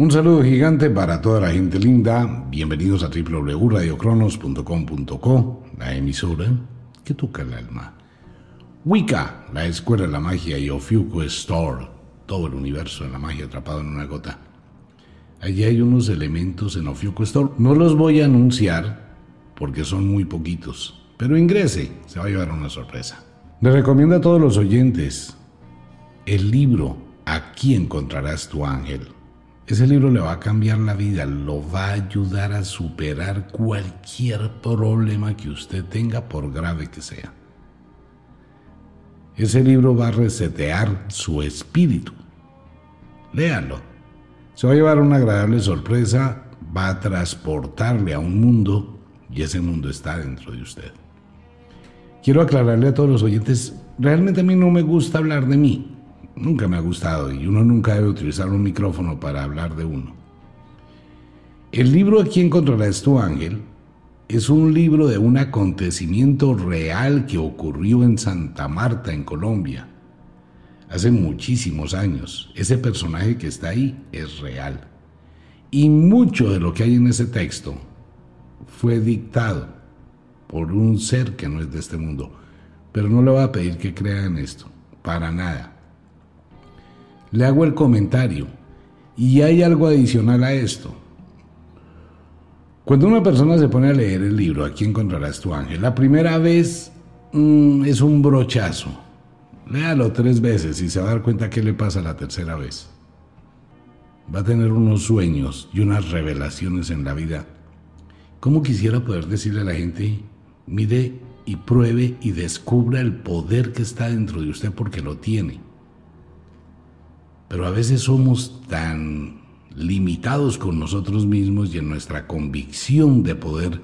Un saludo gigante para toda la gente linda. Bienvenidos a www.radiocronos.com.co, la emisora que toca el alma. Wicca, la escuela de la magia y Ofiuco Store, todo el universo de la magia atrapado en una gota. Allí hay unos elementos en Ofiuco Store. No los voy a anunciar porque son muy poquitos, pero ingrese, se va a llevar una sorpresa. Le recomiendo a todos los oyentes el libro Aquí encontrarás tu ángel ese libro le va a cambiar la vida, lo va a ayudar a superar cualquier problema que usted tenga, por grave que sea. Ese libro va a resetear su espíritu. Léalo. Se va a llevar una agradable sorpresa, va a transportarle a un mundo y ese mundo está dentro de usted. Quiero aclararle a todos los oyentes, realmente a mí no me gusta hablar de mí nunca me ha gustado y uno nunca debe utilizar un micrófono para hablar de uno. El libro Aquí encontrarás tu ángel es un libro de un acontecimiento real que ocurrió en Santa Marta, en Colombia, hace muchísimos años. Ese personaje que está ahí es real. Y mucho de lo que hay en ese texto fue dictado por un ser que no es de este mundo. Pero no le voy a pedir que crea en esto, para nada le hago el comentario. Y hay algo adicional a esto. Cuando una persona se pone a leer el libro, aquí encontrarás tu ángel, la primera vez mm, es un brochazo. Léalo tres veces y se va a dar cuenta qué le pasa la tercera vez. Va a tener unos sueños y unas revelaciones en la vida. ¿Cómo quisiera poder decirle a la gente, mire y pruebe y descubra el poder que está dentro de usted porque lo tiene? Pero a veces somos tan limitados con nosotros mismos y en nuestra convicción de poder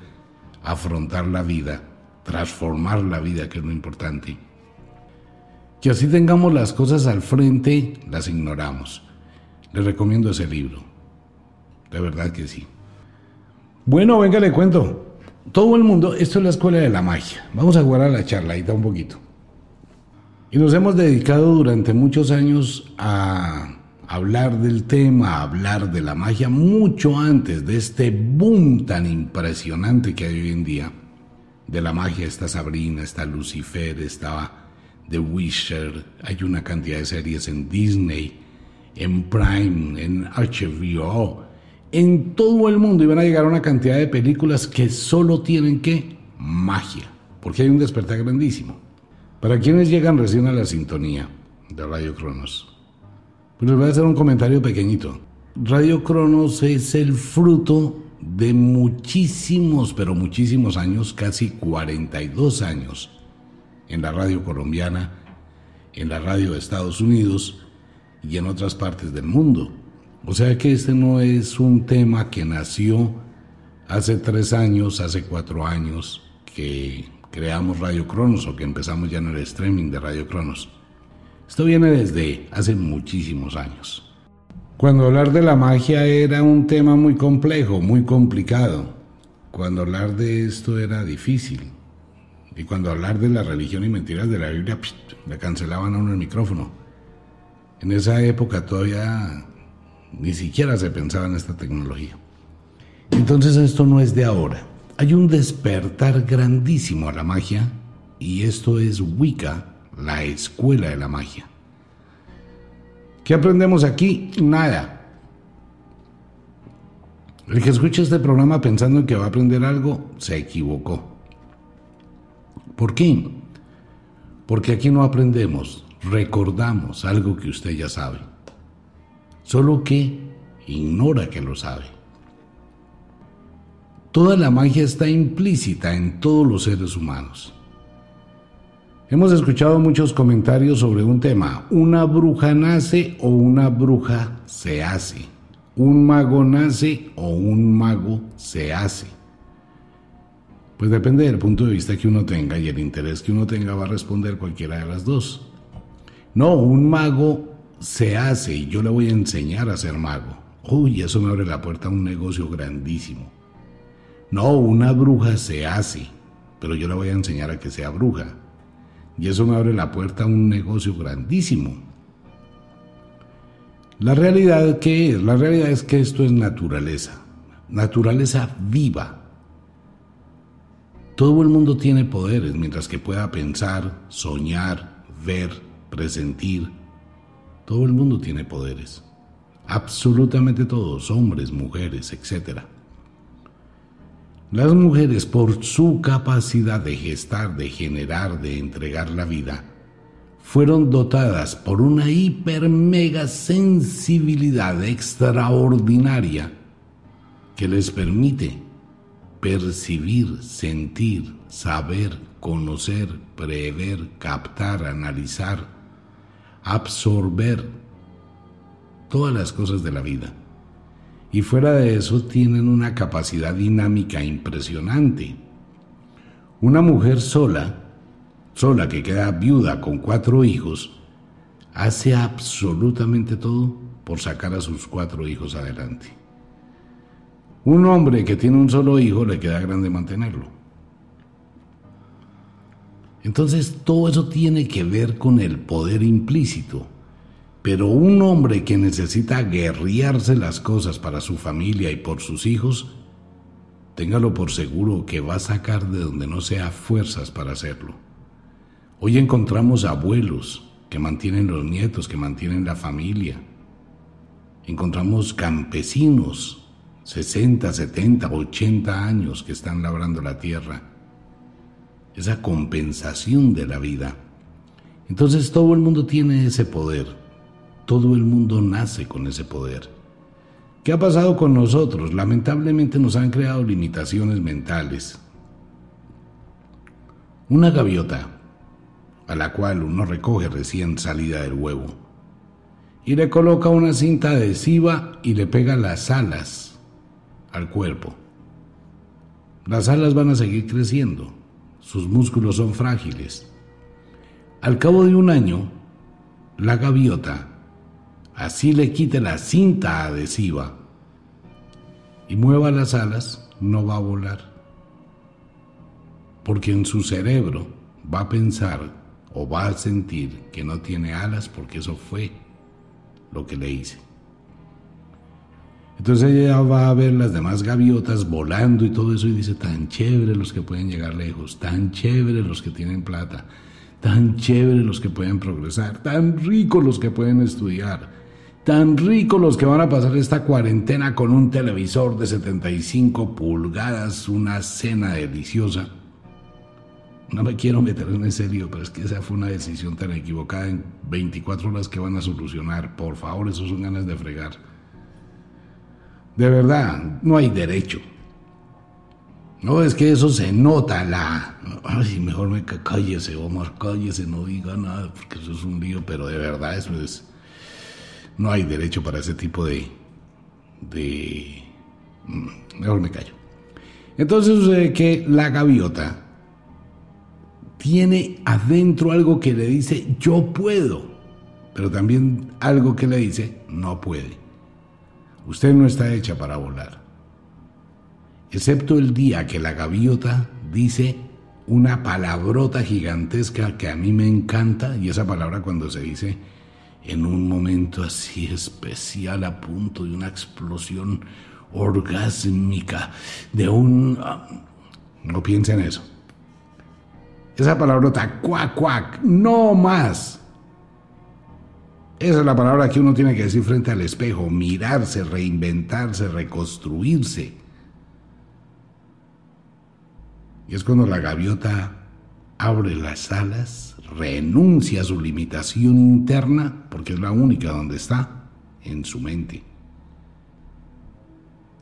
afrontar la vida, transformar la vida, que es lo importante, que así tengamos las cosas al frente, las ignoramos. Les recomiendo ese libro. De verdad que sí. Bueno, venga, le cuento. Todo el mundo, esto es la escuela de la magia. Vamos a jugar a la charladita un poquito. Y nos hemos dedicado durante muchos años a hablar del tema, a hablar de la magia, mucho antes de este boom tan impresionante que hay hoy en día. De la magia está Sabrina, está Lucifer, está The Witcher, hay una cantidad de series en Disney, en Prime, en HBO, en todo el mundo iban a llegar una cantidad de películas que solo tienen que magia, porque hay un despertar grandísimo. Para quienes llegan recién a la sintonía de Radio Cronos, pues les voy a hacer un comentario pequeñito. Radio Cronos es el fruto de muchísimos, pero muchísimos años, casi 42 años, en la radio colombiana, en la radio de Estados Unidos y en otras partes del mundo. O sea que este no es un tema que nació hace tres años, hace cuatro años, que creamos Radio Cronos o que empezamos ya en el streaming de Radio Cronos. Esto viene desde hace muchísimos años. Cuando hablar de la magia era un tema muy complejo, muy complicado. Cuando hablar de esto era difícil. Y cuando hablar de la religión y mentiras de la Biblia, le cancelaban a uno el micrófono. En esa época todavía ni siquiera se pensaba en esta tecnología. Entonces esto no es de ahora. Hay un despertar grandísimo a la magia y esto es Wicca, la escuela de la magia. ¿Qué aprendemos aquí? Nada. El que escucha este programa pensando en que va a aprender algo, se equivocó. ¿Por qué? Porque aquí no aprendemos, recordamos algo que usted ya sabe, solo que ignora que lo sabe. Toda la magia está implícita en todos los seres humanos. Hemos escuchado muchos comentarios sobre un tema. ¿Una bruja nace o una bruja se hace? ¿Un mago nace o un mago se hace? Pues depende del punto de vista que uno tenga y el interés que uno tenga va a responder cualquiera de las dos. No, un mago se hace y yo le voy a enseñar a ser mago. Uy, eso me abre la puerta a un negocio grandísimo. No, una bruja se hace, pero yo le voy a enseñar a que sea bruja. Y eso me abre la puerta a un negocio grandísimo. La realidad, ¿qué es? La realidad es que esto es naturaleza, naturaleza viva. Todo el mundo tiene poderes mientras que pueda pensar, soñar, ver, presentir. Todo el mundo tiene poderes. Absolutamente todos, hombres, mujeres, etc. Las mujeres, por su capacidad de gestar, de generar, de entregar la vida, fueron dotadas por una hiper mega sensibilidad extraordinaria que les permite percibir, sentir, saber, conocer, prever, captar, analizar, absorber todas las cosas de la vida. Y fuera de eso tienen una capacidad dinámica impresionante. Una mujer sola sola que queda viuda con cuatro hijos, hace absolutamente todo por sacar a sus cuatro hijos adelante. Un hombre que tiene un solo hijo le queda grande mantenerlo. Entonces todo eso tiene que ver con el poder implícito. Pero un hombre que necesita guerrearse las cosas para su familia y por sus hijos, téngalo por seguro que va a sacar de donde no sea fuerzas para hacerlo. Hoy encontramos abuelos que mantienen los nietos, que mantienen la familia. Encontramos campesinos, 60, 70, 80 años que están labrando la tierra. Esa compensación de la vida. Entonces todo el mundo tiene ese poder. Todo el mundo nace con ese poder. ¿Qué ha pasado con nosotros? Lamentablemente nos han creado limitaciones mentales. Una gaviota a la cual uno recoge recién salida del huevo, y le coloca una cinta adhesiva y le pega las alas al cuerpo. Las alas van a seguir creciendo, sus músculos son frágiles. Al cabo de un año, la gaviota, así le quite la cinta adhesiva y mueva las alas, no va a volar, porque en su cerebro va a pensar o va a sentir que no tiene alas porque eso fue lo que le hice. Entonces ella va a ver las demás gaviotas volando y todo eso y dice, tan chévere los que pueden llegar lejos, tan chévere los que tienen plata, tan chévere los que pueden progresar, tan ricos los que pueden estudiar, tan ricos los que van a pasar esta cuarentena con un televisor de 75 pulgadas, una cena deliciosa no me quiero meter en ese pero es que esa fue una decisión tan equivocada en 24 horas que van a solucionar. Por favor, eso son ganas de fregar. De verdad, no hay derecho. No, es que eso se nota la... Ay, mejor me cállese, Omar, cállese, no diga nada, porque eso es un lío, pero de verdad eso es... No hay derecho para ese tipo de... de... Mm, mejor me callo. Entonces sucede que la gaviota tiene adentro algo que le dice yo puedo, pero también algo que le dice no puede. Usted no está hecha para volar. Excepto el día que la gaviota dice una palabrota gigantesca que a mí me encanta, y esa palabra cuando se dice en un momento así especial a punto de una explosión orgásmica, de un... Ah, no piense en eso. Esa palabrota, cuac, cuac, no más. Esa es la palabra que uno tiene que decir frente al espejo, mirarse, reinventarse, reconstruirse. Y es cuando la gaviota abre las alas, renuncia a su limitación interna, porque es la única donde está, en su mente.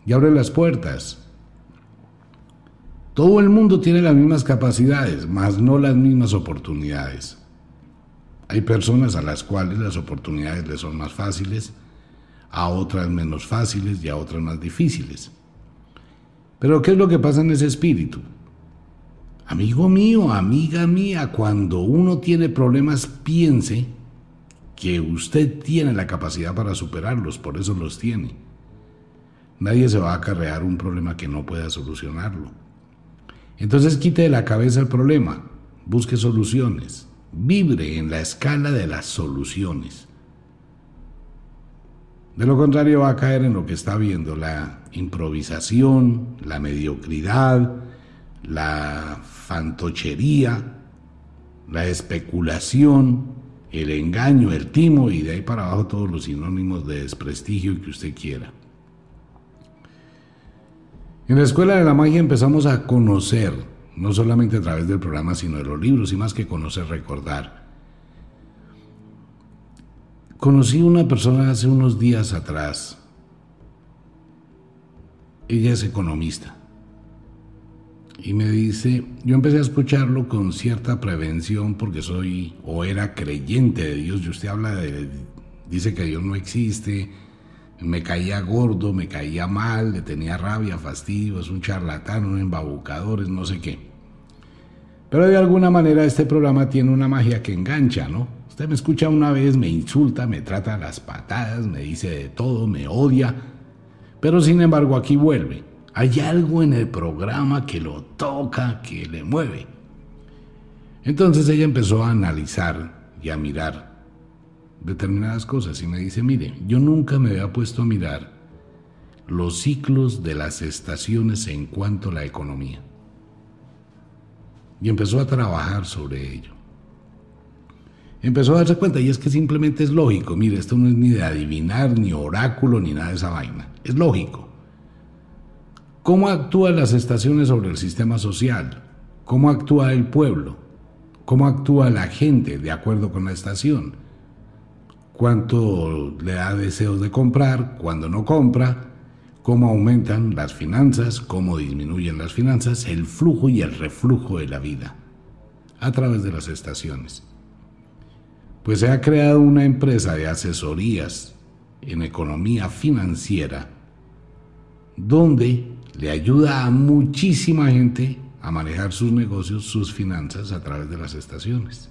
Y abre las puertas todo el mundo tiene las mismas capacidades, mas no las mismas oportunidades. Hay personas a las cuales las oportunidades les son más fáciles, a otras menos fáciles y a otras más difíciles. Pero ¿qué es lo que pasa en ese espíritu? Amigo mío, amiga mía, cuando uno tiene problemas, piense que usted tiene la capacidad para superarlos, por eso los tiene. Nadie se va a acarrear un problema que no pueda solucionarlo. Entonces quite de la cabeza el problema, busque soluciones, vibre en la escala de las soluciones. De lo contrario va a caer en lo que está viendo, la improvisación, la mediocridad, la fantochería, la especulación, el engaño, el timo y de ahí para abajo todos los sinónimos de desprestigio que usted quiera. En la Escuela de la Magia empezamos a conocer, no solamente a través del programa, sino de los libros y más que conocer, recordar. Conocí una persona hace unos días atrás. Ella es economista y me dice, yo empecé a escucharlo con cierta prevención porque soy o era creyente de Dios y usted habla de, dice que Dios no existe, me caía gordo, me caía mal, le tenía rabia, fastidio, es un charlatán, un embabucador, es no sé qué. Pero de alguna manera este programa tiene una magia que engancha, ¿no? Usted me escucha una vez, me insulta, me trata a las patadas, me dice de todo, me odia, pero sin embargo aquí vuelve. Hay algo en el programa que lo toca, que le mueve. Entonces ella empezó a analizar y a mirar determinadas cosas y me dice, mire, yo nunca me había puesto a mirar los ciclos de las estaciones en cuanto a la economía. Y empezó a trabajar sobre ello. Empezó a darse cuenta y es que simplemente es lógico, mire, esto no es ni de adivinar, ni oráculo, ni nada de esa vaina. Es lógico. ¿Cómo actúan las estaciones sobre el sistema social? ¿Cómo actúa el pueblo? ¿Cómo actúa la gente de acuerdo con la estación? ¿Cuánto le da deseos de comprar? ¿Cuándo no compra? ¿Cómo aumentan las finanzas? ¿Cómo disminuyen las finanzas? El flujo y el reflujo de la vida a través de las estaciones. Pues se ha creado una empresa de asesorías en economía financiera donde le ayuda a muchísima gente a manejar sus negocios, sus finanzas a través de las estaciones.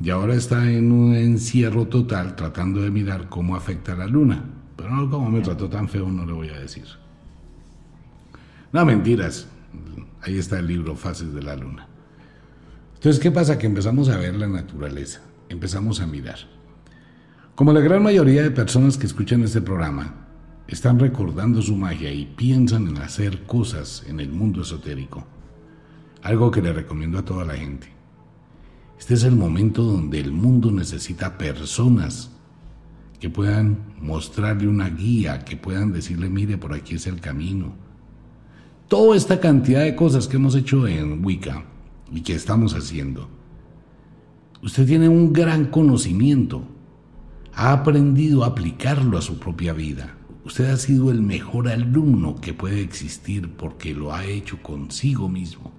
Y ahora está en un encierro total tratando de mirar cómo afecta la luna. Pero no como me trató tan feo, no le voy a decir. No, mentiras. Ahí está el libro Fases de la Luna. Entonces, ¿qué pasa? Que empezamos a ver la naturaleza, empezamos a mirar. Como la gran mayoría de personas que escuchan este programa, están recordando su magia y piensan en hacer cosas en el mundo esotérico. Algo que le recomiendo a toda la gente. Este es el momento donde el mundo necesita personas que puedan mostrarle una guía, que puedan decirle, mire, por aquí es el camino. Toda esta cantidad de cosas que hemos hecho en Wicca y que estamos haciendo. Usted tiene un gran conocimiento, ha aprendido a aplicarlo a su propia vida. Usted ha sido el mejor alumno que puede existir porque lo ha hecho consigo mismo.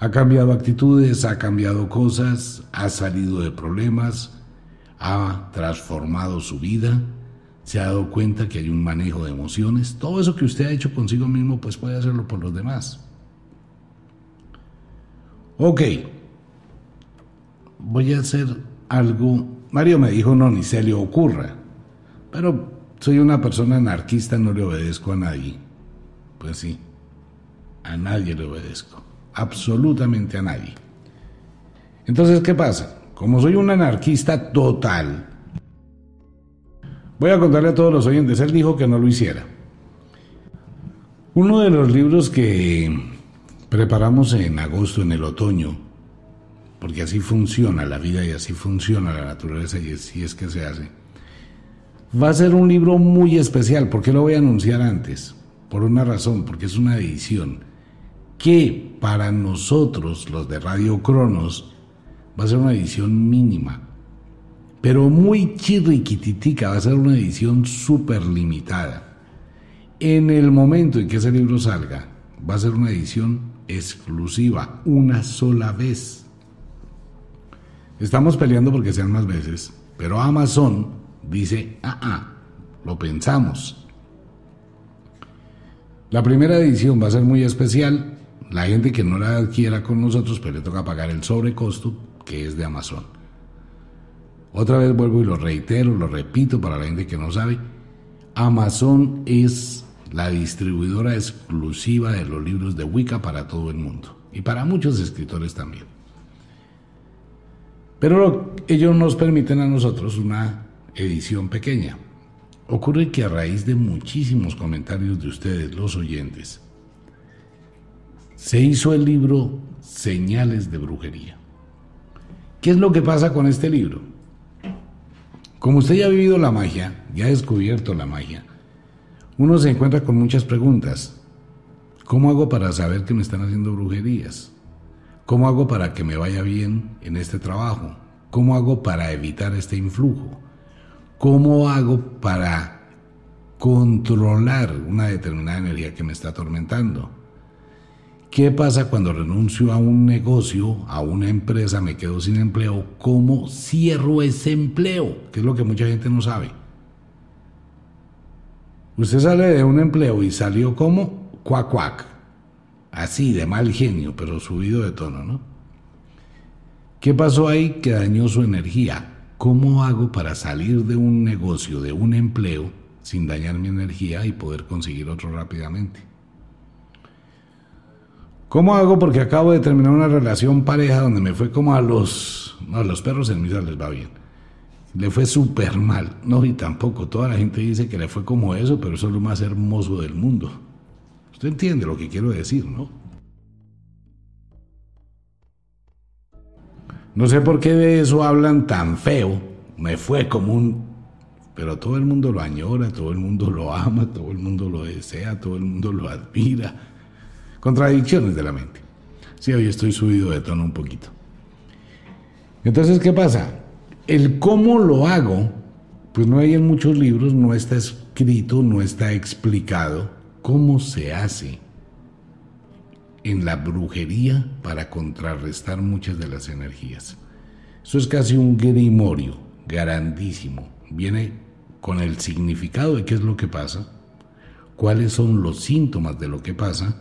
Ha cambiado actitudes, ha cambiado cosas, ha salido de problemas, ha transformado su vida, se ha dado cuenta que hay un manejo de emociones. Todo eso que usted ha hecho consigo mismo, pues puede hacerlo por los demás. Ok, voy a hacer algo. Mario me dijo, no, ni se le ocurra. Pero soy una persona anarquista, no le obedezco a nadie. Pues sí, a nadie le obedezco. Absolutamente a nadie. Entonces, ¿qué pasa? Como soy un anarquista total, voy a contarle a todos los oyentes, él dijo que no lo hiciera. Uno de los libros que preparamos en agosto, en el otoño, porque así funciona la vida y así funciona la naturaleza y así es que se hace Va a ser un libro muy especial. ¿Por qué lo voy a anunciar antes? Por una razón, porque es una edición que para nosotros, los de Radio Cronos, va a ser una edición mínima, pero muy chirriquititica, va a ser una edición súper limitada. En el momento en que ese libro salga, va a ser una edición exclusiva, una sola vez. Estamos peleando porque sean más veces, pero Amazon dice, ah, ah, lo pensamos. La primera edición va a ser muy especial. La gente que no la adquiera con nosotros, pues le toca pagar el sobrecosto que es de Amazon. Otra vez vuelvo y lo reitero, lo repito para la gente que no sabe. Amazon es la distribuidora exclusiva de los libros de Wicca para todo el mundo y para muchos escritores también. Pero ellos nos permiten a nosotros una edición pequeña. Ocurre que a raíz de muchísimos comentarios de ustedes, los oyentes, se hizo el libro Señales de Brujería. ¿Qué es lo que pasa con este libro? Como usted ya ha vivido la magia, ya ha descubierto la magia, uno se encuentra con muchas preguntas. ¿Cómo hago para saber que me están haciendo brujerías? ¿Cómo hago para que me vaya bien en este trabajo? ¿Cómo hago para evitar este influjo? ¿Cómo hago para controlar una determinada energía que me está atormentando? ¿Qué pasa cuando renuncio a un negocio, a una empresa, me quedo sin empleo? ¿Cómo cierro ese empleo? Que es lo que mucha gente no sabe. Usted sale de un empleo y salió como cuac cuac, así de mal genio, pero subido de tono, ¿no? ¿Qué pasó ahí que dañó su energía? ¿Cómo hago para salir de un negocio, de un empleo, sin dañar mi energía y poder conseguir otro rápidamente? ¿Cómo hago? Porque acabo de terminar una relación pareja donde me fue como a los... No, a los perros en misa les va bien. Le fue súper mal. No, y tampoco. Toda la gente dice que le fue como eso, pero eso es lo más hermoso del mundo. Usted entiende lo que quiero decir, ¿no? No sé por qué de eso hablan tan feo. Me fue como un... Pero todo el mundo lo añora, todo el mundo lo ama, todo el mundo lo desea, todo el mundo lo admira. Contradicciones de la mente. Sí, hoy estoy subido de tono un poquito. Entonces, ¿qué pasa? El cómo lo hago, pues no hay en muchos libros, no está escrito, no está explicado cómo se hace en la brujería para contrarrestar muchas de las energías. Eso es casi un grimorio grandísimo. Viene con el significado de qué es lo que pasa, cuáles son los síntomas de lo que pasa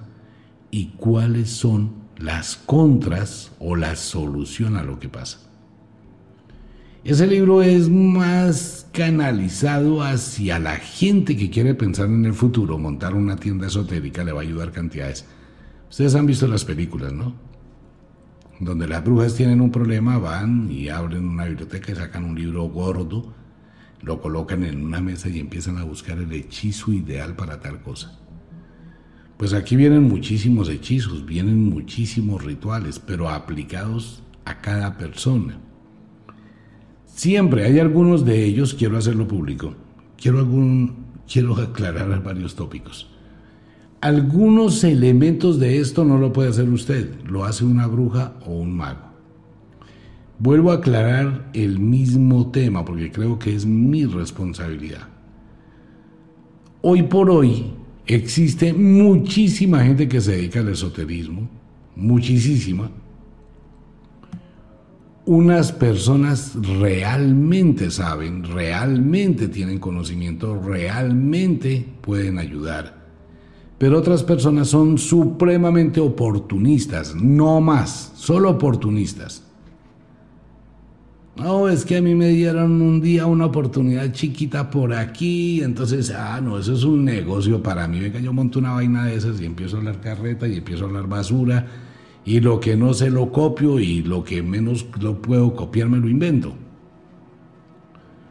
y cuáles son las contras o la solución a lo que pasa. Ese libro es más canalizado hacia la gente que quiere pensar en el futuro, montar una tienda esotérica le va a ayudar cantidades Ustedes han visto las películas, ¿no? Donde las brujas tienen un problema, van y abren una biblioteca y sacan un libro gordo, lo colocan en una mesa y empiezan a buscar el hechizo ideal para tal cosa. Pues aquí vienen muchísimos hechizos, vienen muchísimos rituales, pero aplicados a cada persona. Siempre hay algunos de ellos, quiero hacerlo público, quiero, algún, quiero aclarar varios tópicos. Algunos elementos de esto no lo puede hacer usted, lo hace una bruja o un mago. Vuelvo a aclarar el mismo tema porque creo que es mi responsabilidad. Hoy por hoy existe muchísima gente que se dedica al esoterismo, muchísima. Unas personas realmente saben, realmente tienen conocimiento, realmente pueden ayudar pero otras personas son supremamente oportunistas, no más, solo oportunistas. No, es que a mí me dieron un día una oportunidad chiquita por aquí, entonces, ah, no, eso es un negocio para mí. Venga, yo monto una vaina de esas y empiezo a hablar carreta y empiezo a hablar basura, y lo que no sé lo copio y lo que menos lo puedo copiar me lo invento.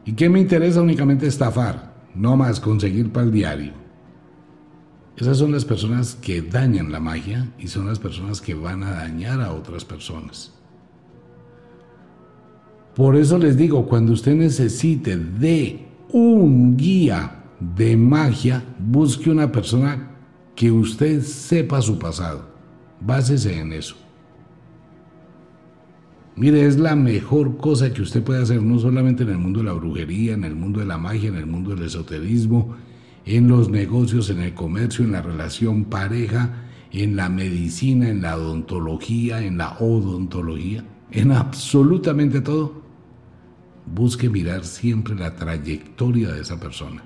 ¿Y qué me interesa únicamente estafar? No más conseguir para el diario. Esas son las personas que dañan la magia y son las personas que van a dañar a otras personas. Por eso les digo, cuando usted necesite de un guía de magia, busque una persona que usted sepa su pasado. Básese en eso. Mire, es la mejor cosa que usted puede hacer, no solamente en el mundo de la brujería, en el mundo de la magia, en el mundo del esoterismo, en los negocios, en el comercio, en la relación pareja, en la medicina, en la odontología, en la odontología, en absolutamente todo. Busque mirar siempre la trayectoria de esa persona.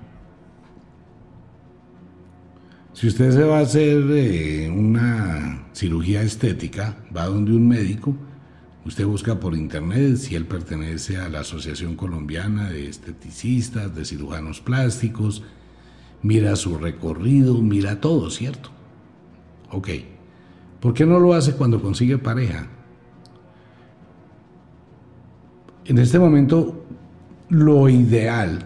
Si usted se va a hacer eh, una cirugía estética, va donde un médico, usted busca por internet si él pertenece a la Asociación Colombiana de Esteticistas, de Cirujanos Plásticos, mira su recorrido, mira todo, ¿cierto? Ok. ¿Por qué no lo hace cuando consigue pareja? En este momento, lo ideal,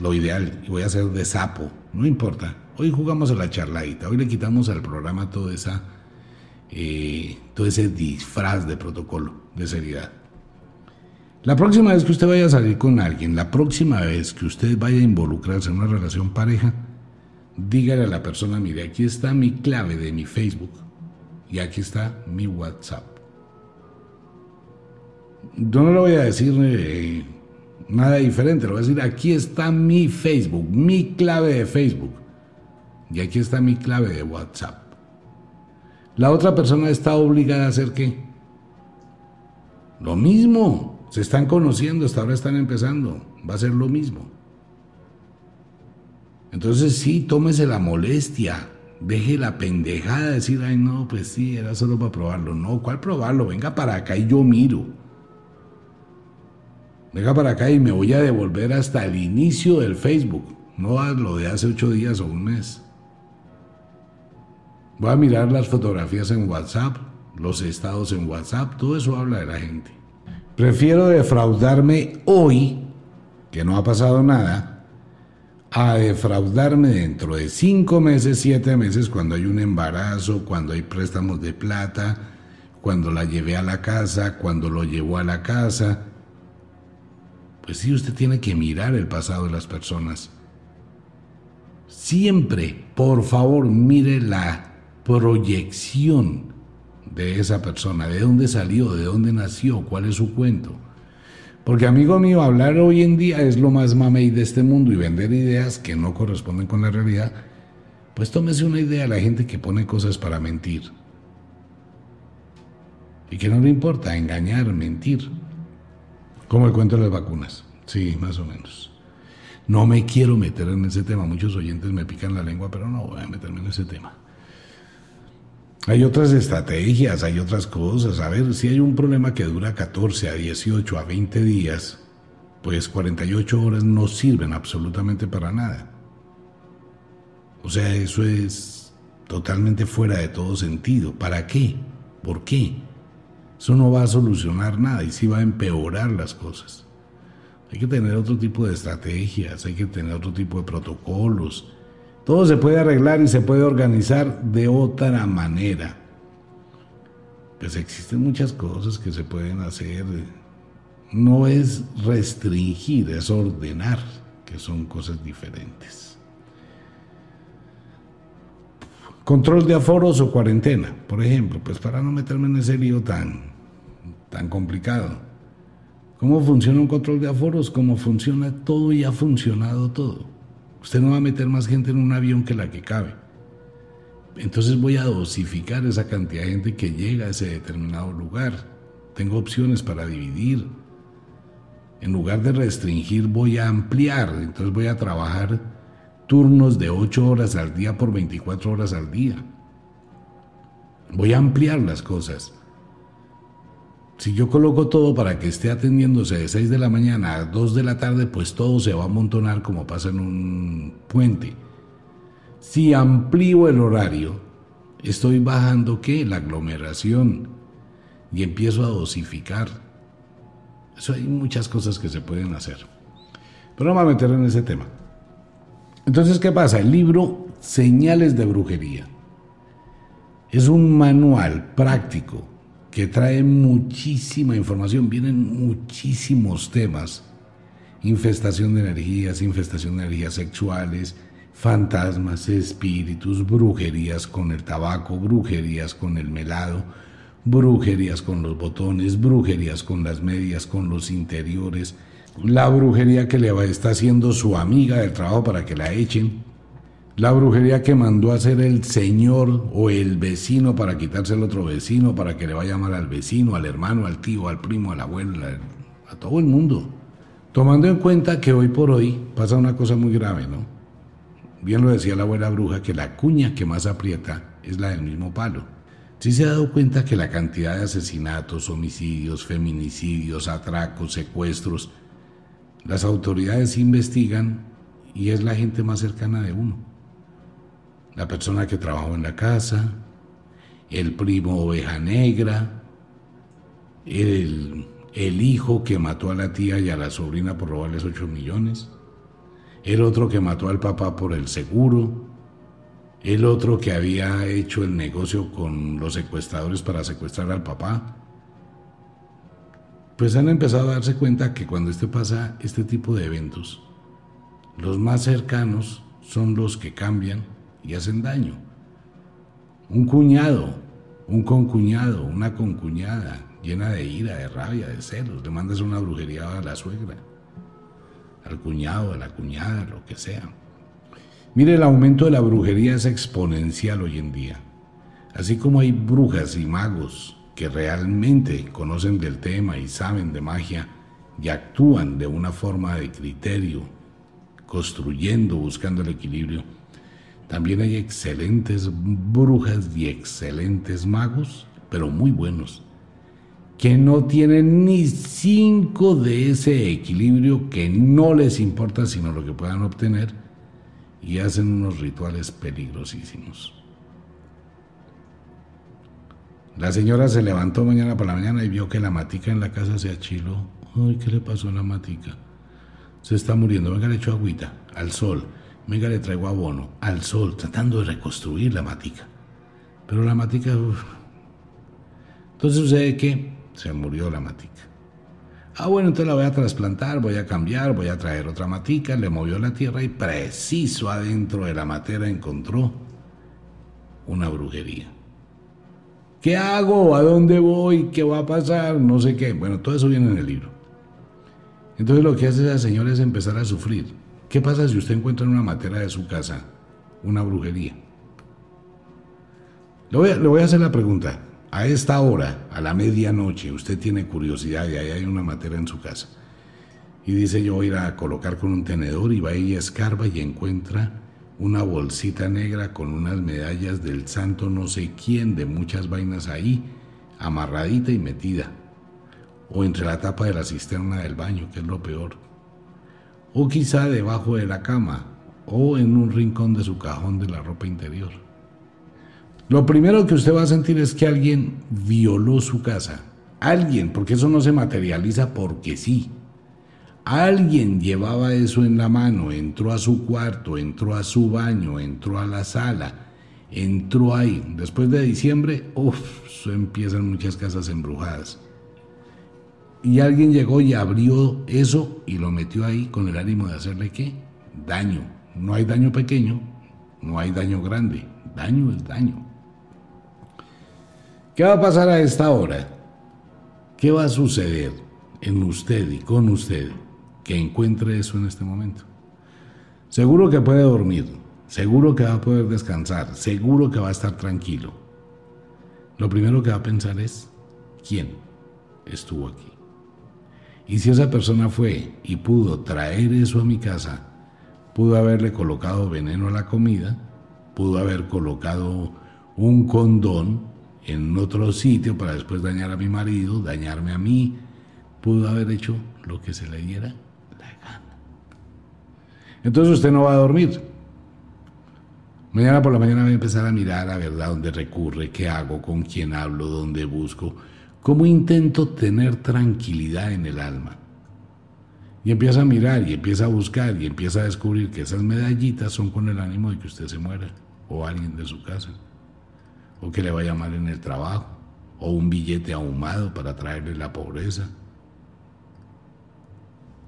lo ideal, voy a hacer de sapo, no importa. Hoy jugamos a la charladita, hoy le quitamos al programa todo, esa, eh, todo ese disfraz de protocolo, de seriedad. La próxima vez que usted vaya a salir con alguien, la próxima vez que usted vaya a involucrarse en una relación pareja, dígale a la persona, mire, aquí está mi clave de mi Facebook y aquí está mi WhatsApp. Yo no le voy a decir eh, nada diferente, le voy a decir, aquí está mi Facebook, mi clave de Facebook y aquí está mi clave de WhatsApp. La otra persona está obligada a hacer qué? Lo mismo. Se están conociendo, hasta ahora están empezando. Va a ser lo mismo. Entonces sí, tómese la molestia. Deje la pendejada de decir, ay no, pues sí, era solo para probarlo. No, ¿cuál probarlo? Venga para acá y yo miro. Venga para acá y me voy a devolver hasta el inicio del Facebook. No a lo de hace ocho días o un mes. Voy a mirar las fotografías en WhatsApp, los estados en WhatsApp, todo eso habla de la gente. Prefiero defraudarme hoy, que no ha pasado nada, a defraudarme dentro de cinco meses, siete meses, cuando hay un embarazo, cuando hay préstamos de plata, cuando la llevé a la casa, cuando lo llevó a la casa. Pues sí, usted tiene que mirar el pasado de las personas. Siempre, por favor, mire la proyección de esa persona, de dónde salió, de dónde nació, cuál es su cuento. Porque amigo mío, hablar hoy en día es lo más mamey de este mundo y vender ideas que no corresponden con la realidad, pues tómese una idea a la gente que pone cosas para mentir. Y que no le importa engañar, mentir. Como el cuento de las vacunas. Sí, más o menos. No me quiero meter en ese tema. Muchos oyentes me pican la lengua, pero no voy a meterme en ese tema. Hay otras estrategias, hay otras cosas. A ver, si hay un problema que dura 14 a 18 a 20 días, pues 48 horas no sirven absolutamente para nada. O sea, eso es totalmente fuera de todo sentido. ¿Para qué? ¿Por qué? Eso no va a solucionar nada y sí va a empeorar las cosas. Hay que tener otro tipo de estrategias, hay que tener otro tipo de protocolos todo se puede arreglar y se puede organizar de otra manera. Pues existen muchas cosas que se pueden hacer. No es restringir, es ordenar, que son cosas diferentes. Control de aforos o cuarentena, por ejemplo, pues para no meterme en ese lío tan, tan complicado. ¿Cómo funciona un control de aforos? ¿Cómo funciona todo y ha funcionado todo? Usted no va a meter más gente en un avión que la que cabe. Entonces voy a dosificar esa cantidad de gente que llega a ese determinado lugar. Tengo opciones para dividir. En lugar de restringir, voy a ampliar. Entonces voy a trabajar turnos de 8 horas al día por 24 horas al día. Voy a ampliar las cosas. Si yo coloco todo para que esté atendiéndose de 6 de la mañana a 2 de la tarde, pues todo se va a amontonar como pasa en un puente. Si amplío el horario, estoy bajando qué? La aglomeración y empiezo a dosificar. Eso hay muchas cosas que se pueden hacer. Pero no me voy a meter en ese tema. Entonces, ¿qué pasa? El libro Señales de Brujería es un manual práctico que trae muchísima información, vienen muchísimos temas. Infestación de energías, infestación de energías sexuales, fantasmas, espíritus, brujerías con el tabaco, brujerías con el melado, brujerías con los botones, brujerías con las medias, con los interiores, la brujería que le está haciendo su amiga del trabajo para que la echen, la brujería que mandó a hacer el señor o el vecino para quitarse al otro vecino, para que le vaya mal al vecino, al hermano, al tío, al primo, al abuelo, a todo el mundo. Tomando en cuenta que hoy por hoy pasa una cosa muy grave, ¿no? Bien lo decía la abuela bruja, que la cuña que más aprieta es la del mismo palo. Sí se ha dado cuenta que la cantidad de asesinatos, homicidios, feminicidios, atracos, secuestros, las autoridades investigan y es la gente más cercana de uno la persona que trabajó en la casa, el primo oveja negra, el el hijo que mató a la tía y a la sobrina por robarles 8 millones, el otro que mató al papá por el seguro, el otro que había hecho el negocio con los secuestradores para secuestrar al papá. Pues han empezado a darse cuenta que cuando este pasa este tipo de eventos, los más cercanos son los que cambian y hacen daño. Un cuñado, un concuñado, una concuñada llena de ira, de rabia, de celos, le mandas una brujería a la suegra, al cuñado, a la cuñada, lo que sea. Mire, el aumento de la brujería es exponencial hoy en día. Así como hay brujas y magos que realmente conocen del tema y saben de magia y actúan de una forma de criterio, construyendo, buscando el equilibrio, también hay excelentes brujas y excelentes magos, pero muy buenos, que no tienen ni cinco de ese equilibrio que no les importa sino lo que puedan obtener y hacen unos rituales peligrosísimos. La señora se levantó mañana por la mañana y vio que la matica en la casa se achiló. Ay, ¿qué le pasó a la matica? Se está muriendo. Venga, le echo agüita, al sol. Venga, le traigo abono, al sol, tratando de reconstruir la matica. Pero la matica... Entonces sucede que se murió la matica. Ah, bueno, entonces la voy a trasplantar, voy a cambiar, voy a traer otra matica, le movió la tierra y preciso adentro de la matera encontró una brujería. ¿Qué hago? ¿A dónde voy? ¿Qué va a pasar? No sé qué. Bueno, todo eso viene en el libro. Entonces lo que hace esa señora es empezar a sufrir. ¿Qué pasa si usted encuentra en una matera de su casa una brujería? Le voy, a, le voy a hacer la pregunta a esta hora, a la medianoche, usted tiene curiosidad y ahí hay una materia en su casa. Y dice yo voy a ir a colocar con un tenedor y va y escarba y encuentra una bolsita negra con unas medallas del santo no sé quién, de muchas vainas ahí, amarradita y metida. O entre la tapa de la cisterna del baño, que es lo peor. O quizá debajo de la cama, o en un rincón de su cajón de la ropa interior. Lo primero que usted va a sentir es que alguien violó su casa. Alguien, porque eso no se materializa porque sí. Alguien llevaba eso en la mano, entró a su cuarto, entró a su baño, entró a la sala, entró ahí. Después de diciembre, uff, empiezan muchas casas embrujadas. Y alguien llegó y abrió eso y lo metió ahí con el ánimo de hacerle qué? Daño. No hay daño pequeño, no hay daño grande. Daño es daño. ¿Qué va a pasar a esta hora? ¿Qué va a suceder en usted y con usted que encuentre eso en este momento? Seguro que puede dormir, seguro que va a poder descansar, seguro que va a estar tranquilo. Lo primero que va a pensar es, ¿quién estuvo aquí? Y si esa persona fue y pudo traer eso a mi casa, pudo haberle colocado veneno a la comida, pudo haber colocado un condón en otro sitio para después dañar a mi marido, dañarme a mí, pudo haber hecho lo que se le diera la gana. Entonces usted no va a dormir. Mañana por la mañana voy a empezar a mirar a verdad dónde recurre, qué hago, con quién hablo, dónde busco, cómo intento tener tranquilidad en el alma. Y empieza a mirar y empieza a buscar y empieza a descubrir que esas medallitas son con el ánimo de que usted se muera o alguien de su casa o que le vaya mal en el trabajo, o un billete ahumado para traerle la pobreza.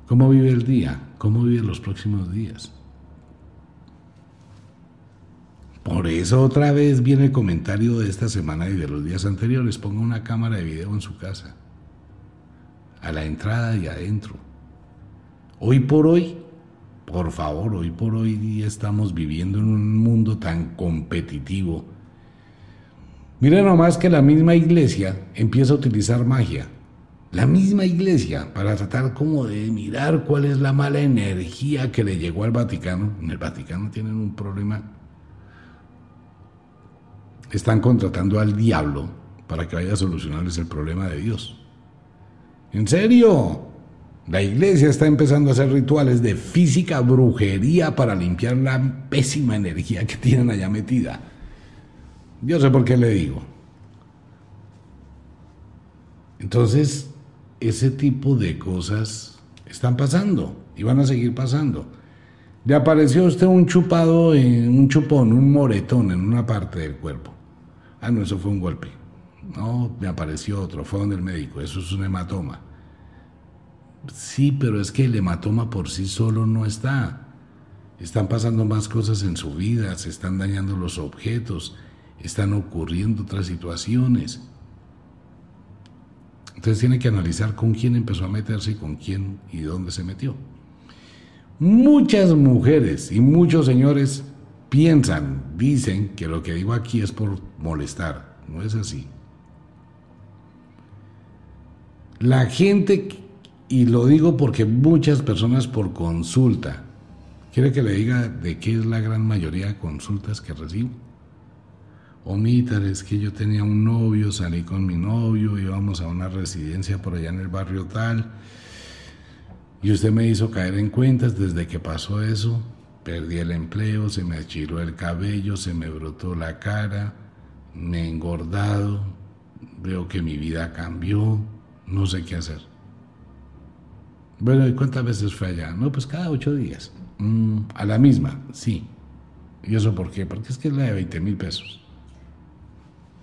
¿Cómo vive el día? ¿Cómo vive los próximos días? Por eso otra vez viene el comentario de esta semana y de los días anteriores. Ponga una cámara de video en su casa, a la entrada y adentro. Hoy por hoy, por favor, hoy por hoy estamos viviendo en un mundo tan competitivo Mira nomás que la misma iglesia empieza a utilizar magia. La misma iglesia para tratar como de mirar cuál es la mala energía que le llegó al Vaticano. En el Vaticano tienen un problema. Están contratando al diablo para que vaya a solucionarles el problema de Dios. ¿En serio? La iglesia está empezando a hacer rituales de física brujería para limpiar la pésima energía que tienen allá metida. Yo sé por qué le digo. Entonces, ese tipo de cosas están pasando y van a seguir pasando. Le apareció usted un chupado, en, un chupón, un moretón en una parte del cuerpo. Ah, no, eso fue un golpe. No, me apareció otro, fue donde el médico, eso es un hematoma. Sí, pero es que el hematoma por sí solo no está. Están pasando más cosas en su vida, se están dañando los objetos, están ocurriendo otras situaciones. Entonces tiene que analizar con quién empezó a meterse y con quién y dónde se metió. Muchas mujeres y muchos señores piensan, dicen que lo que digo aquí es por molestar. No es así. La gente, y lo digo porque muchas personas por consulta, ¿quiere que le diga de qué es la gran mayoría de consultas que recibo? Omitar, es que yo tenía un novio, salí con mi novio, íbamos a una residencia por allá en el barrio tal, y usted me hizo caer en cuentas desde que pasó eso, perdí el empleo, se me achiró el cabello, se me brotó la cara, me he engordado, veo que mi vida cambió, no sé qué hacer. Bueno, ¿y cuántas veces fue allá? No, pues cada ocho días. Mm, a la misma, sí. ¿Y eso por qué? Porque es que es la de 20 mil pesos.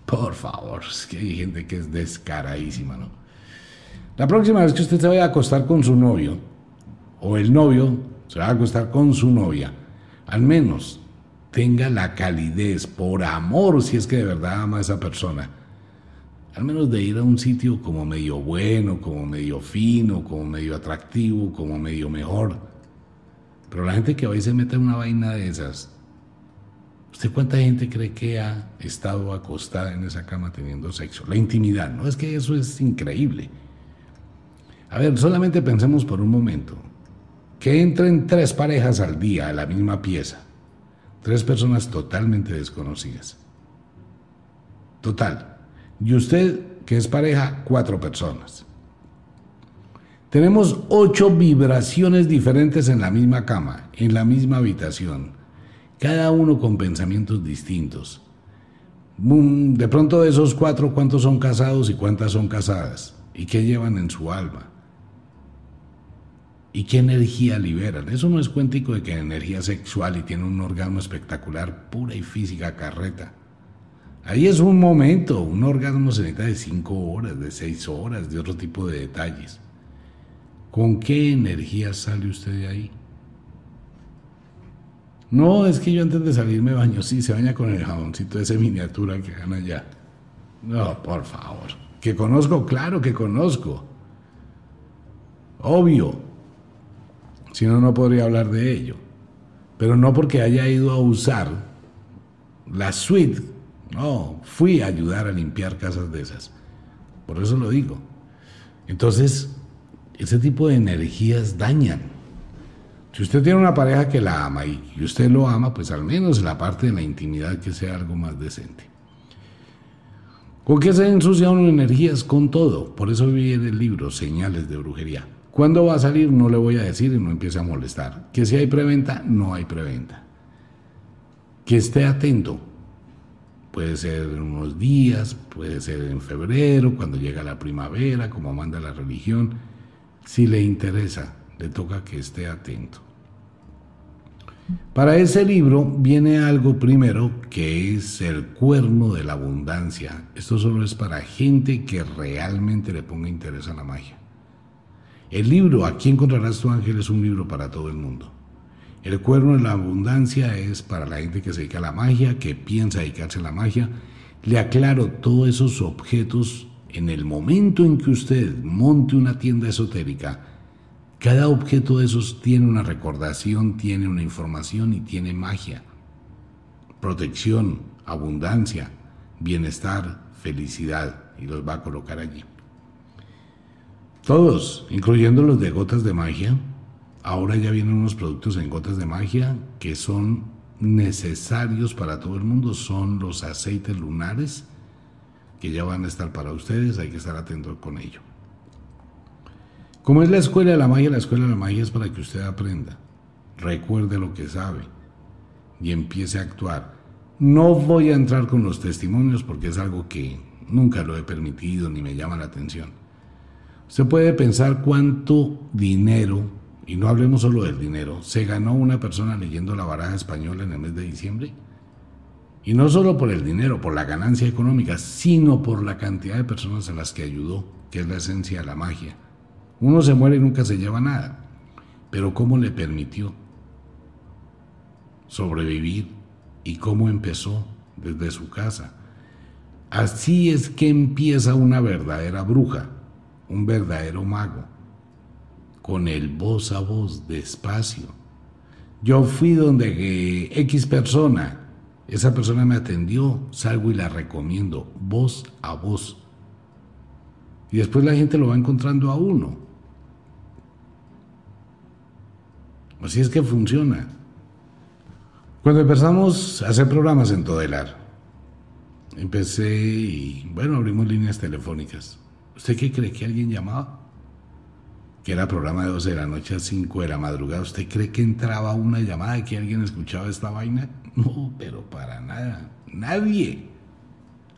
Por favor, es que hay gente que es descaradísima, ¿no? La próxima vez que usted se vaya a acostar con su novio, o el novio se va a acostar con su novia, al menos tenga la calidez, por amor, si es que de verdad ama a esa persona, al menos de ir a un sitio como medio bueno, como medio fino, como medio atractivo, como medio mejor. Pero la gente que hoy se mete en una vaina de esas, ¿usted cuánta gente cree que ha estado acostada en esa cama teniendo sexo? La intimidad, ¿no? Es que eso es increíble. A ver, solamente pensemos por un momento que entren tres parejas al día a la misma pieza. Tres personas totalmente desconocidas. Total. Y usted, que es pareja, cuatro personas. Tenemos ocho vibraciones diferentes en la misma cama, en la misma habitación, cada uno con pensamientos distintos. De pronto de esos cuatro, ¿cuántos son casados y cuántas son casadas? ¿Y qué llevan en su alma? ¿Y qué energía liberan? Eso no es cuéntico de que energía sexual y tiene un orgasmo espectacular, pura y física carreta. Ahí es un momento, un orgasmo se necesita de cinco horas, de seis horas, de otro tipo de detalles. ¿Con qué energía sale usted de ahí? No, es que yo antes de salir me baño, sí, se baña con el jaboncito de esa miniatura que gana allá. No, por favor. Que conozco, claro que conozco. Obvio. Si no, no podría hablar de ello. Pero no porque haya ido a usar la suite no, fui a ayudar a limpiar casas de esas. Por eso lo digo. Entonces, ese tipo de energías dañan. Si usted tiene una pareja que la ama y usted lo ama, pues al menos la parte de la intimidad que sea algo más decente. ¿Con qué se ensucian energías? Con todo. Por eso viene el libro Señales de Brujería. ¿Cuándo va a salir? No le voy a decir y no empiece a molestar. Que si hay preventa, no hay preventa. Que esté atento Puede ser en unos días, puede ser en febrero, cuando llega la primavera, como manda la religión. Si le interesa, le toca que esté atento. Para ese libro viene algo primero que es el cuerno de la abundancia. Esto solo es para gente que realmente le ponga interés a la magia. El libro Aquí encontrarás tu ángel es un libro para todo el mundo. El cuerno de la abundancia es para la gente que se dedica a la magia, que piensa dedicarse a la magia. Le aclaro todos esos objetos en el momento en que usted monte una tienda esotérica. Cada objeto de esos tiene una recordación, tiene una información y tiene magia. Protección, abundancia, bienestar, felicidad y los va a colocar allí. Todos, incluyendo los de gotas de magia, Ahora ya vienen unos productos en gotas de magia que son necesarios para todo el mundo. Son los aceites lunares que ya van a estar para ustedes. Hay que estar atentos con ello. Como es la escuela de la magia, la escuela de la magia es para que usted aprenda, recuerde lo que sabe y empiece a actuar. No voy a entrar con los testimonios porque es algo que nunca lo he permitido ni me llama la atención. Usted puede pensar cuánto dinero, y no hablemos solo del dinero, se ganó una persona leyendo la baraja española en el mes de diciembre. Y no solo por el dinero, por la ganancia económica, sino por la cantidad de personas a las que ayudó, que es la esencia de la magia. Uno se muere y nunca se lleva nada, pero ¿cómo le permitió sobrevivir y cómo empezó desde su casa? Así es que empieza una verdadera bruja, un verdadero mago, con el voz a voz, despacio. Yo fui donde X persona, esa persona me atendió, salgo y la recomiendo, voz a voz. Y después la gente lo va encontrando a uno. Así es que funciona. Cuando empezamos a hacer programas en Todelar, empecé y bueno, abrimos líneas telefónicas. ¿Usted qué cree que alguien llamaba? Que era programa de 12 de la noche a 5 de la madrugada. ¿Usted cree que entraba una llamada de que alguien escuchaba esta vaina? No, pero para nada. Nadie.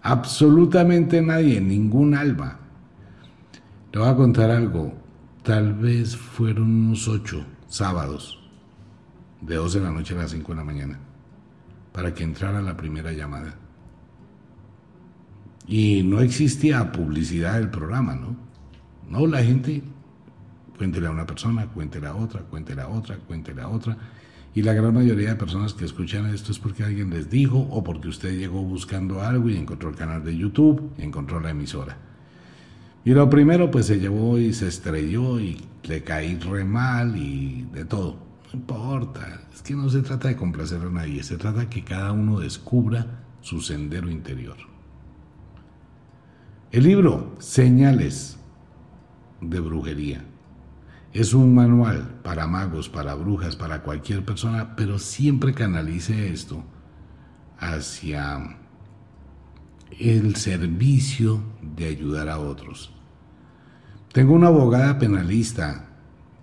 Absolutamente nadie. Ningún alma. Le voy a contar algo. Tal vez fueron unos ocho sábados. De 12 de la noche a las 5 de la mañana. Para que entrara la primera llamada. Y no existía publicidad del programa, ¿no? No, la gente, cuéntele a una persona, cuéntele a otra, cuéntele a otra, cuéntele a otra. Y la gran mayoría de personas que escuchan esto es porque alguien les dijo o porque usted llegó buscando algo y encontró el canal de YouTube encontró la emisora. Y lo primero pues se llevó y se estrelló y le caí re mal y de todo. No importa, es que no se trata de complacer a nadie, se trata de que cada uno descubra su sendero interior. El libro Señales de Brujería es un manual para magos, para brujas, para cualquier persona, pero siempre canalice esto hacia el servicio de ayudar a otros. Tengo una abogada penalista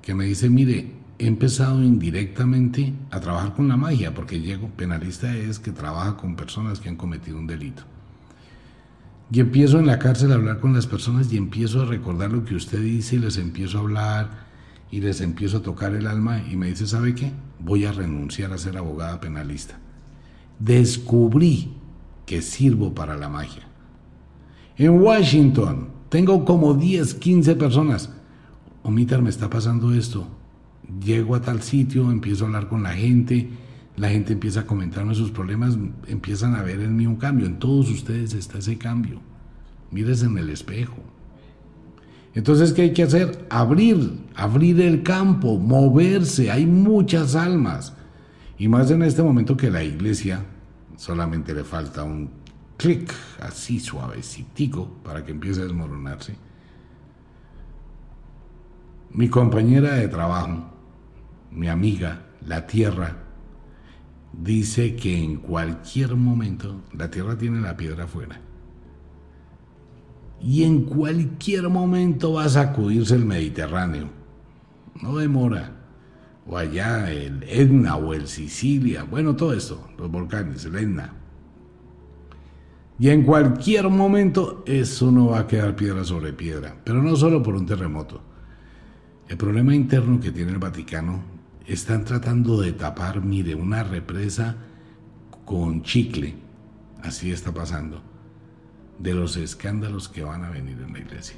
que me dice, mire, he empezado indirectamente a trabajar con la magia, porque llego, penalista es que trabaja con personas que han cometido un delito. Y empiezo en la cárcel a hablar con las personas y empiezo a recordar lo que usted dice y les empiezo a hablar y les empiezo a tocar el alma y me dice, ¿sabe qué? Voy a renunciar a ser abogada penalista. Descubrí que sirvo para la magia. En Washington tengo como 10, 15 personas. Omitar, me está pasando esto. Llego a tal sitio, empiezo a hablar con la gente la gente empieza a comentarme sus problemas, empiezan a ver en mí un cambio. En todos ustedes está ese cambio. Mires en el espejo. Entonces, ¿qué hay que hacer? Abrir, abrir el campo, moverse. Hay muchas almas. Y más en este momento que la iglesia solamente le falta un clic así suavecitico para que empiece a desmoronarse. Mi compañera de trabajo, mi amiga, la tierra, dice que en cualquier momento la Tierra tiene la piedra afuera. Y en cualquier momento va a sacudirse el Mediterráneo. No demora. O allá el Etna o el Sicilia. Bueno, todo esto, los volcanes, el Etna. Y en cualquier momento eso no va a quedar piedra sobre piedra. Pero no solo por un terremoto. El problema interno que tiene el Vaticano están tratando de tapar, mire, una represa con chicle. Así está pasando. De los escándalos que van a venir en la iglesia.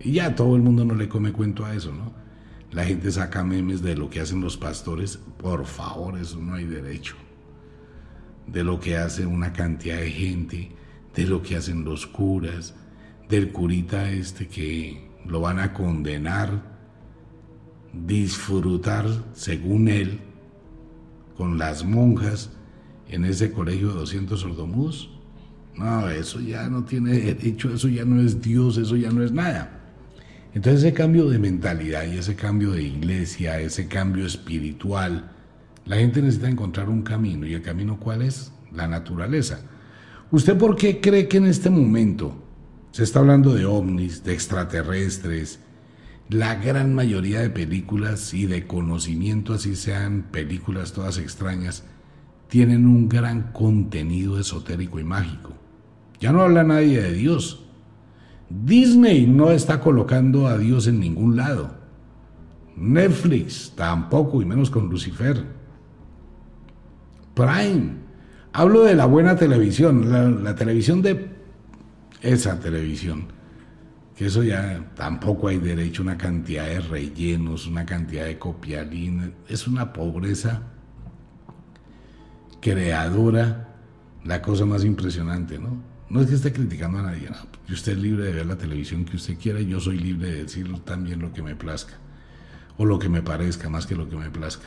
Y ya todo el mundo no le come cuento a eso, ¿no? La gente saca memes de lo que hacen los pastores. Por favor, eso no hay derecho. De lo que hace una cantidad de gente, de lo que hacen los curas, del curita este que lo van a condenar disfrutar, según él, con las monjas en ese colegio de 200 sordomudos. No, eso ya no tiene derecho, eso ya no es Dios, eso ya no es nada. Entonces ese cambio de mentalidad y ese cambio de iglesia, ese cambio espiritual, la gente necesita encontrar un camino. ¿Y el camino cuál es? La naturaleza. ¿Usted por qué cree que en este momento se está hablando de ovnis, de extraterrestres, la gran mayoría de películas y de conocimiento, así sean películas todas extrañas, tienen un gran contenido esotérico y mágico. Ya no habla nadie de Dios, Disney no está colocando a Dios en ningún lado. Netflix tampoco, y menos con Lucifer. Prime. Hablo de la buena televisión, la, la televisión de esa televisión. Que eso ya tampoco hay derecho, una cantidad de rellenos, una cantidad de copialines. Es una pobreza creadora, la cosa más impresionante, ¿no? No es que esté criticando a nadie, no. Usted es libre de ver la televisión que usted quiera yo soy libre de decir también lo que me plazca. O lo que me parezca, más que lo que me plazca.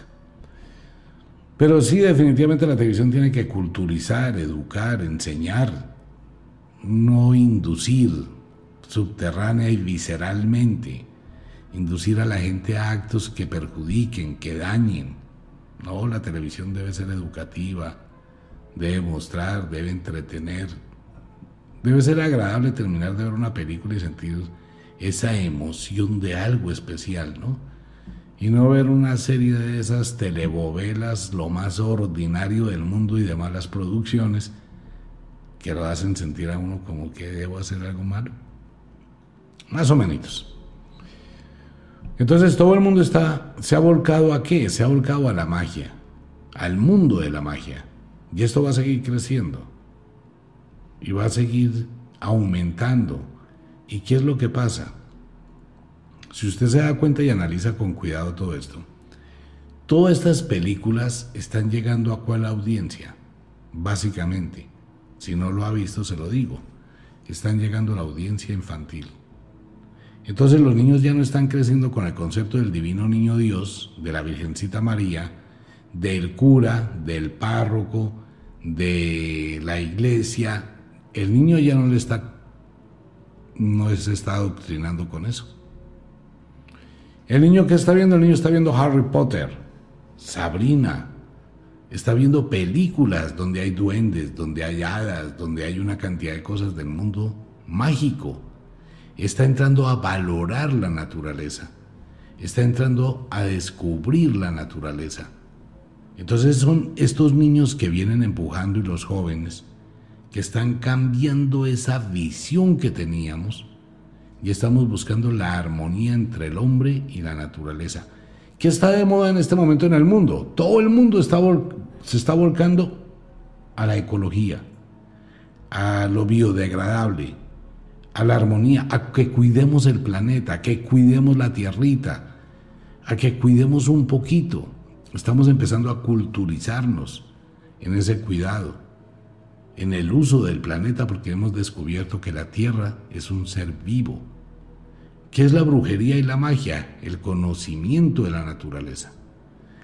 Pero sí, definitivamente la televisión tiene que culturizar, educar, enseñar, no inducir subterránea y visceralmente, inducir a la gente a actos que perjudiquen, que dañen. No, la televisión debe ser educativa, debe mostrar, debe entretener, debe ser agradable terminar de ver una película y sentir esa emoción de algo especial, ¿no? Y no ver una serie de esas telebovelas, lo más ordinario del mundo y de malas producciones, que lo hacen sentir a uno como que debo hacer algo malo. Más o menos. Entonces todo el mundo está, se ha volcado a qué? Se ha volcado a la magia, al mundo de la magia. Y esto va a seguir creciendo. Y va a seguir aumentando. ¿Y qué es lo que pasa? Si usted se da cuenta y analiza con cuidado todo esto, todas estas películas están llegando a cuál audiencia, básicamente. Si no lo ha visto, se lo digo. Están llegando a la audiencia infantil. Entonces los niños ya no están creciendo con el concepto del divino niño Dios, de la Virgencita María, del cura, del párroco, de la iglesia. El niño ya no le está, no se está adoctrinando con eso. El niño que está viendo, el niño está viendo Harry Potter, Sabrina, está viendo películas donde hay duendes, donde hay hadas, donde hay una cantidad de cosas del mundo mágico. Está entrando a valorar la naturaleza. Está entrando a descubrir la naturaleza. Entonces son estos niños que vienen empujando y los jóvenes que están cambiando esa visión que teníamos y estamos buscando la armonía entre el hombre y la naturaleza. ¿Qué está de moda en este momento en el mundo? Todo el mundo está se está volcando a la ecología, a lo biodegradable, a la armonía, a que cuidemos el planeta, a que cuidemos la tierrita, a que cuidemos un poquito. Estamos empezando a culturizarnos en ese cuidado, en el uso del planeta, porque hemos descubierto que la tierra es un ser vivo. ¿Qué es la brujería y la magia? El conocimiento de la naturaleza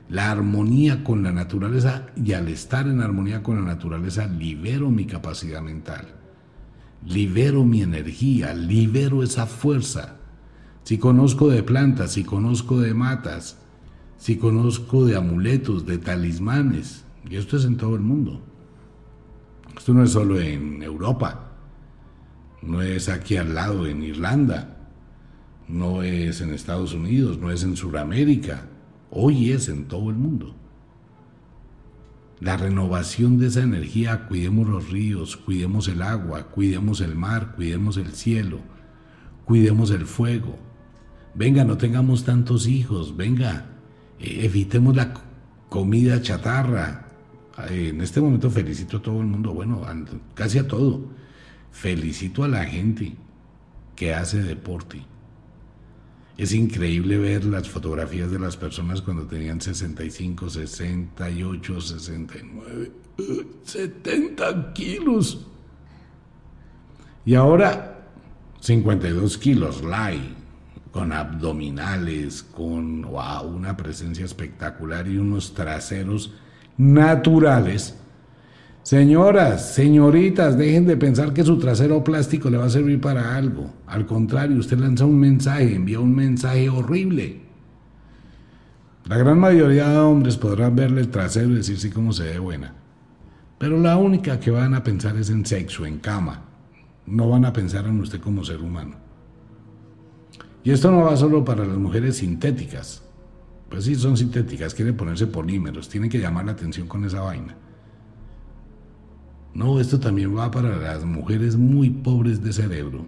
la armonía con la naturaleza y al estar en armonía con la naturaleza libero mi capacidad mental, libero mi energía, libero esa fuerza. Si conozco de plantas, si conozco de matas, si conozco de amuletos, de talismanes, y esto es en todo el mundo. Esto no es solo en Europa, no es aquí al lado en Irlanda, no es en Estados Unidos, no es en Sudamérica, Hoy es en todo el mundo. La renovación de esa energía, cuidemos los ríos, cuidemos el agua, cuidemos el mar, cuidemos el cielo, cuidemos el fuego. Venga, no tengamos tantos hijos, venga, eh, evitemos la comida chatarra. En este momento felicito a todo el mundo, bueno, casi a todo. Felicito a la gente que hace deporte es increíble ver las fotografías de las personas cuando tenían 65, 68, 69, 70 kilos. Y ahora 52 kilos, light, con abdominales, con una presencia espectacular y unos traseros naturales Señoras, señoritas, dejen de pensar que su trasero plástico le va a servir para algo. Al contrario, usted lanza un mensaje, envía un mensaje horrible. La gran mayoría de hombres podrán verle el trasero y decir sí como se ve buena. Pero la única que van a pensar es en sexo, en cama. No van a pensar en usted como ser humano. Y esto no va solo para las mujeres sintéticas. Pues sí, son sintéticas, quieren ponerse polímeros, tienen que llamar la atención con esa vaina. No, esto también va para las mujeres muy pobres de cerebro,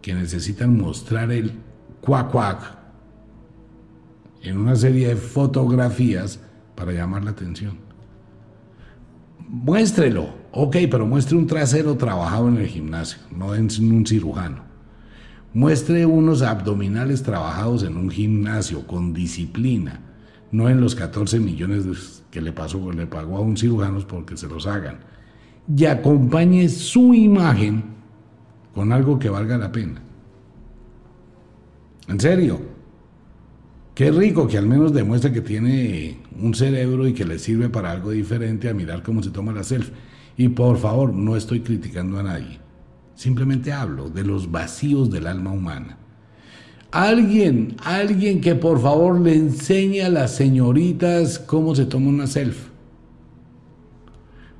que necesitan mostrar el cuac cuac en una serie de fotografías para llamar la atención. Muéstrelo, ok, pero muestre un trasero trabajado en el gimnasio, no en un cirujano. Muestre unos abdominales trabajados en un gimnasio con disciplina, no en los 14 millones que le, pasó, le pagó a un cirujano porque se los hagan. Y acompañe su imagen con algo que valga la pena. En serio, qué rico que al menos demuestre que tiene un cerebro y que le sirve para algo diferente a mirar cómo se toma la selfie. Y por favor, no estoy criticando a nadie. Simplemente hablo de los vacíos del alma humana. Alguien, alguien que por favor le enseñe a las señoritas cómo se toma una selfie.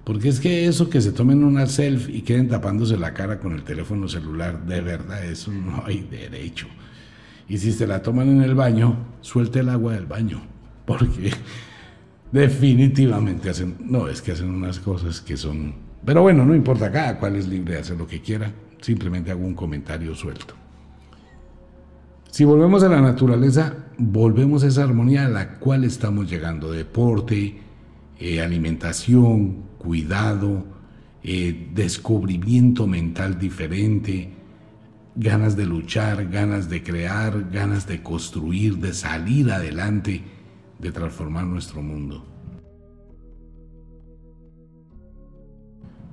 Porque es que eso que se tomen una selfie y queden tapándose la cara con el teléfono celular, de verdad, eso no hay derecho. Y si se la toman en el baño, suelte el agua del baño. Porque definitivamente hacen, no, es que hacen unas cosas que son... Pero bueno, no importa, cada cual es libre de hacer lo que quiera. Simplemente hago un comentario suelto. Si volvemos a la naturaleza, volvemos a esa armonía a la cual estamos llegando. Deporte, eh, alimentación, cuidado, eh, descubrimiento mental diferente, ganas de luchar, ganas de crear, ganas de construir, de salir adelante, de transformar nuestro mundo.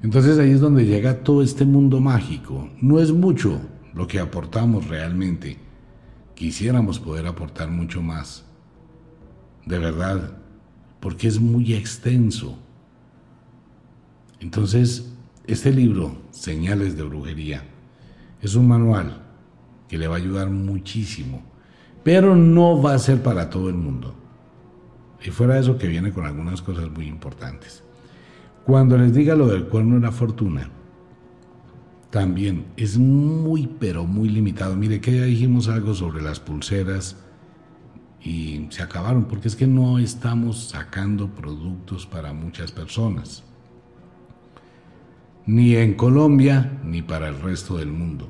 Entonces ahí es donde llega todo este mundo mágico. No es mucho lo que aportamos realmente quisiéramos poder aportar mucho más. De verdad, porque es muy extenso. Entonces, este libro, Señales de Brujería, es un manual que le va a ayudar muchísimo, pero no va a ser para todo el mundo. Y fuera de eso que viene con algunas cosas muy importantes. Cuando les diga lo del cuerno de la fortuna, también es muy, pero muy limitado. Mire que ya dijimos algo sobre las pulseras y se acabaron, porque es que no estamos sacando productos para muchas personas, ni en Colombia, ni para el resto del mundo,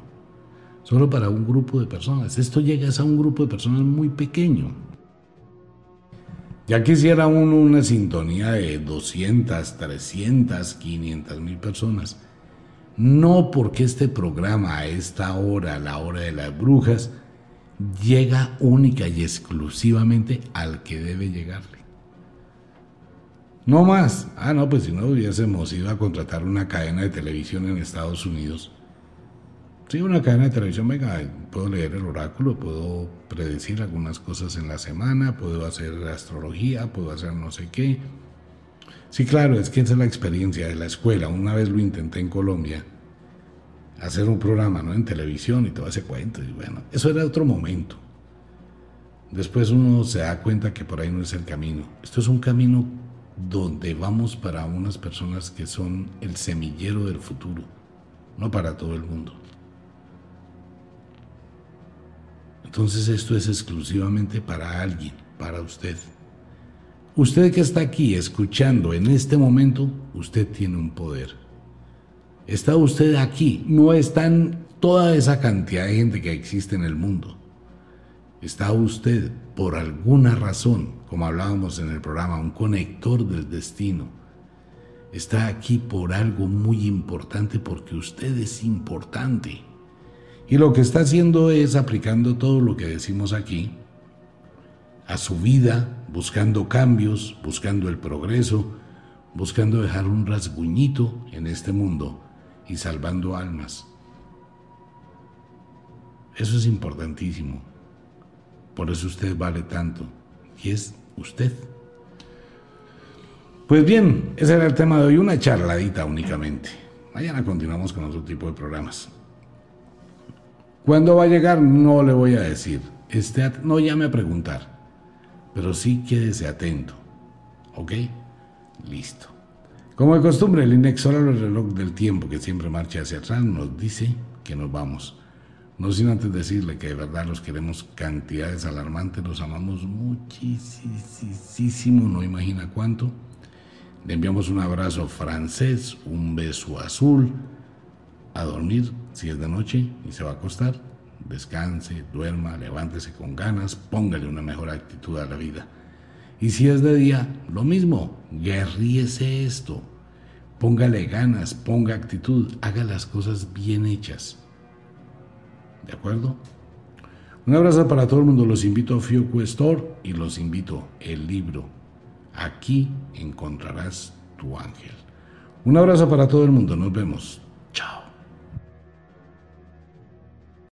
solo para un grupo de personas. Esto llega a un grupo de personas muy pequeño. Ya quisiera uno una sintonía de 200, 300, 500 mil personas no porque este programa a esta hora, la hora de las brujas, llega única y exclusivamente al que debe llegarle. No más. Ah, no, pues si no hubiésemos ido a contratar una cadena de televisión en Estados Unidos. Sí, una cadena de televisión, venga, puedo leer el oráculo, puedo predecir algunas cosas en la semana, puedo hacer astrología, puedo hacer no sé qué Sí, claro, es que esa es la experiencia de la escuela. Una vez lo intenté en Colombia, hacer un programa ¿no? en televisión y todo ese cuento. Y bueno, eso era otro momento. Después uno se da cuenta que por ahí no es el camino. Esto es un camino donde vamos para unas personas que son el semillero del futuro, no para todo el mundo. Entonces esto es exclusivamente para alguien, para usted. Usted que está aquí escuchando en este momento, usted tiene un poder. Está usted aquí, no están toda esa cantidad de gente que existe en el mundo. Está usted por alguna razón, como hablábamos en el programa, un conector del destino. Está aquí por algo muy importante porque usted es importante. Y lo que está haciendo es aplicando todo lo que decimos aquí a su vida, buscando cambios, buscando el progreso, buscando dejar un rasguñito en este mundo y salvando almas. Eso es importantísimo. Por eso usted vale tanto. Y es usted. Pues bien, ese era el tema de hoy, una charladita únicamente. Mañana continuamos con otro tipo de programas. ¿Cuándo va a llegar? No le voy a decir. Este, no llame a preguntar pero sí quédese atento. ¿Ok? Listo. Como de costumbre, el inexorable reloj del tiempo que siempre marcha hacia atrás nos dice que nos vamos. No sin antes decirle que de verdad los queremos cantidades alarmantes, los amamos muchísimo, no imagina cuánto. Le enviamos un abrazo francés, un beso azul, a dormir si es de noche y se va a acostar descanse, duerma, levántese con ganas, póngale una mejor actitud a la vida. Y si es de día, lo mismo, guerríese esto. Póngale ganas, ponga actitud, haga las cosas bien hechas. ¿De acuerdo? Un abrazo para todo el mundo. Los invito a Fiocco Store y los invito el libro. Aquí encontrarás tu ángel. Un abrazo para todo el mundo. Nos vemos.